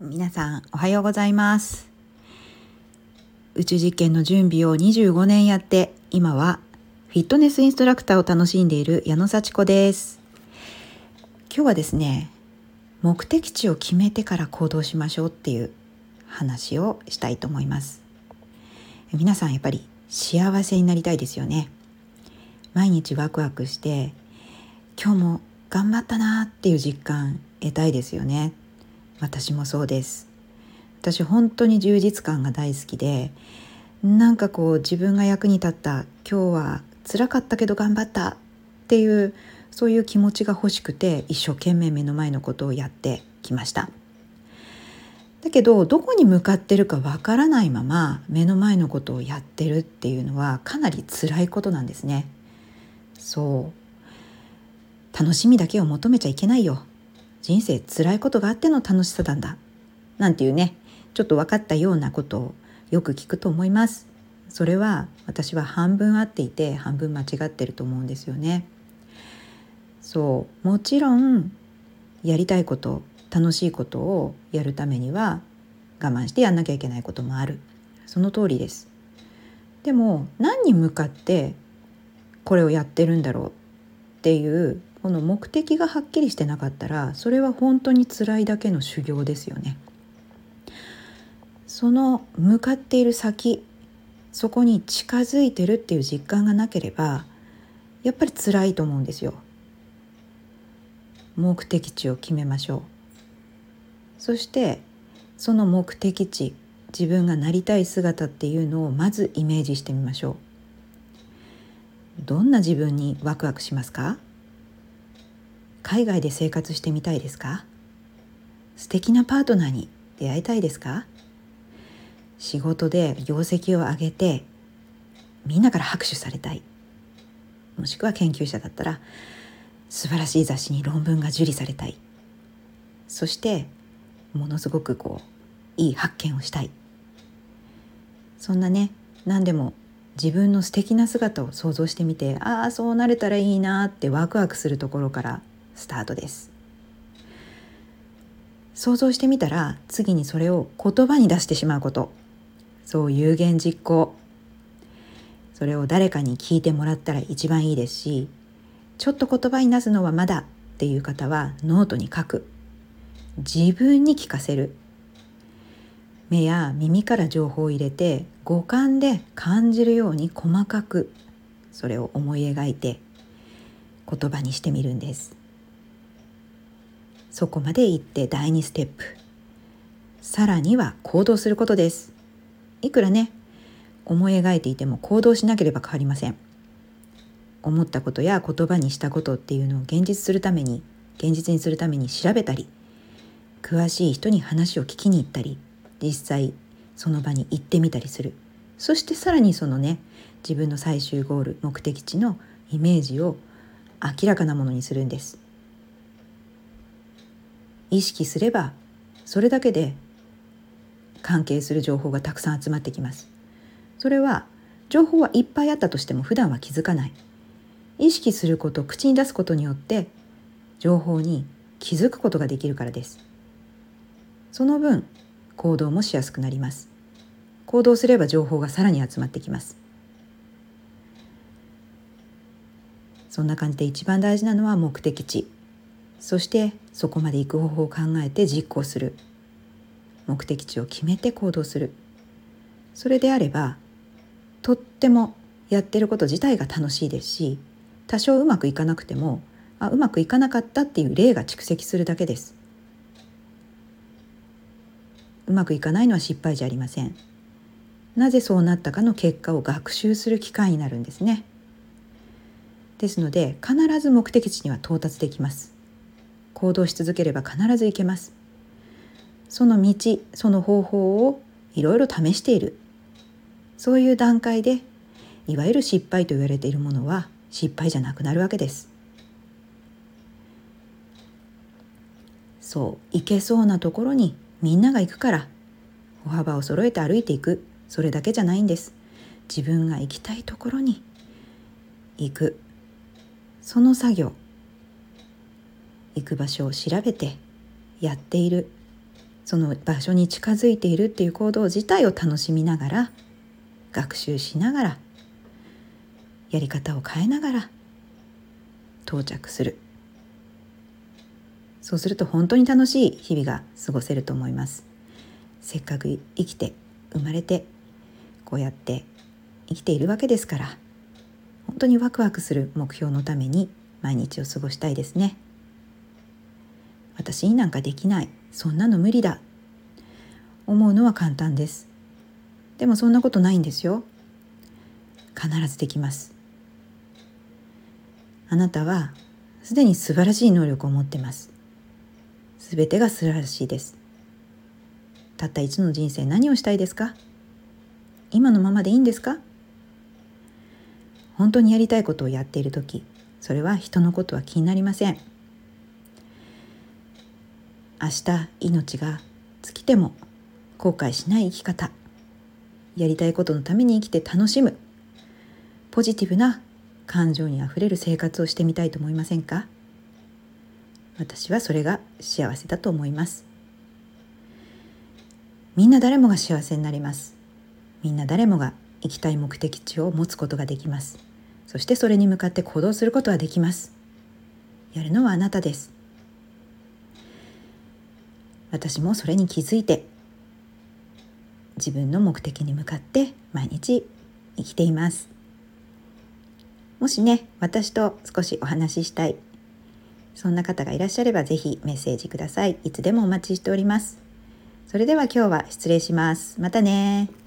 皆さんおはようございます。宇宙実験の準備を25年やって今はフィットネスインストラクターを楽しんでいる矢野幸子です。今日はですね目的地を決めてから行動しましょうっていう話をしたいと思います。皆さんやっぱり幸せになりたいですよね。毎日ワクワクして今日も頑張ったなっていう実感得たいですよね。私もそうです。私本当に充実感が大好きでなんかこう自分が役に立った今日は辛かったけど頑張ったっていうそういう気持ちが欲しくて一生懸命目の前のことをやってきました。だけどどこに向かってるかわからないまま目の前のことをやってるっていうのはかなり辛いことなんですね。そう。楽しみだけを求めちゃいけないよ。人生辛いことがあっての楽しさなんだ。なんていうねちょっと分かったようなことをよく聞くと思います。それは私は半分合っていて半分間違ってると思うんですよね。そうもちろんやりたいこと楽しいことをやるためには我慢してやんなきゃいけないこともある。その通りです。でも何に向かってこれをやってるんだろうっていうこの目的がはっきりしてなかったらそれは本当に辛いだけの修行ですよね。その向かっている先そこに近づいてるっていう実感がなければやっぱり辛いと思うんですよ。目的地を決めましょう。そしてその目的地自分がなりたい姿っていうのをまずイメージしてみましょう。どんな自分にワクワクしますか？海外で生活してみたいですか？素敵なパートナーに出会いたいですか？仕事で業績を上げてみんなから拍手されたい。もしくは研究者だったら素晴らしい雑誌に論文が受理されたい。そしてものすごくこういい発見をしたい。そんなね何でも自分の素敵な姿を想像してみてああそうなれたらいいなってワクワクするところからスタートです。想像してみたら次にそれを言葉に出してしまうこと。そう有言実行。それを誰かに聞いてもらったら一番いいですしちょっと言葉に出すのはまだっていう方はノートに書く。自分に聞かせる。目や耳から情報を入れて五感で感じるように細かくそれを思い描いて言葉にしてみるんです。そこまで行って第2ステップ。さらには行動することです。いくらね思い描いていても行動しなければ変わりません。思ったことや言葉にしたことっていうのを現実するために現実にするために調べたり詳しい人に話を聞きに行ったり実際その場に行ってみたりする。そしてさらにそのね自分の最終ゴール目的地のイメージを明らかなものにするんです。意識すればそれだけで関係する情報がたくさん集まってきます。それは情報はいっぱいあったとしても普段は気づかない。意識すること口に出すことによって情報に気づくことができるからです。その分行動もしやすくなります。行動すれば情報がさらに集まってきます。そんな感じで一番大事なのは目的地。そしてそこまで行く方法を考えて実行する。目的地を決めて行動する。それであればとってもやってること自体が楽しいですし多少うまくいかなくてもあうまくいかなかったっていう例が蓄積するだけです。うまくいかないのは失敗じゃありません。なぜそうなったかの結果を学習する機会になるんですね。ですので必ず目的地には到達できます。行動し続ければ必ず行けます。その道その方法をいろいろ試している。そういう段階でいわゆる失敗と言われているものは失敗じゃなくなるわけです。そう行けそうなところにみんなが行くから歩幅を揃えて歩いていく。それだけじゃないんです。自分が行きたいところに行く。その作業行く場所を調べてやっている。その場所に近づいているっていう行動自体を楽しみながら学習しながらやり方を変えながら到着する。そうすると本当に楽しい日々が過ごせると思います。せっかく生きて生まれてこうやって生きているわけですから本当にワクワクする目標のために毎日を過ごしたいですね。私になんかできない。そんなの無理だ。思うのは簡単です。でもそんなことないんですよ。必ずできます。あなたはすでに素晴らしい能力を持ってます。すべてが素晴らしいです。たった一の人生何をしたいですか？今のままでいいんですか？本当にやりたいことをやっている時それは人のことは気になりません。明日命が尽きても後悔しない生き方。やりたいことのために生きて楽しむ。ポジティブな感情にあふれる生活をしてみたいと思いませんか？私はそれが幸せだと思います。みんな誰もが幸せになります。みんな誰もが行きたい目的地を持つことができます。そしてそれに向かって行動することはできます。やるのはあなたです。私もそれに気づいて自分の目的に向かって毎日生きています。もしね私と少しお話ししたいそんな方がいらっしゃれば是非メッセージください。いつでもお待ちしております。それでは今日は失礼します。またね。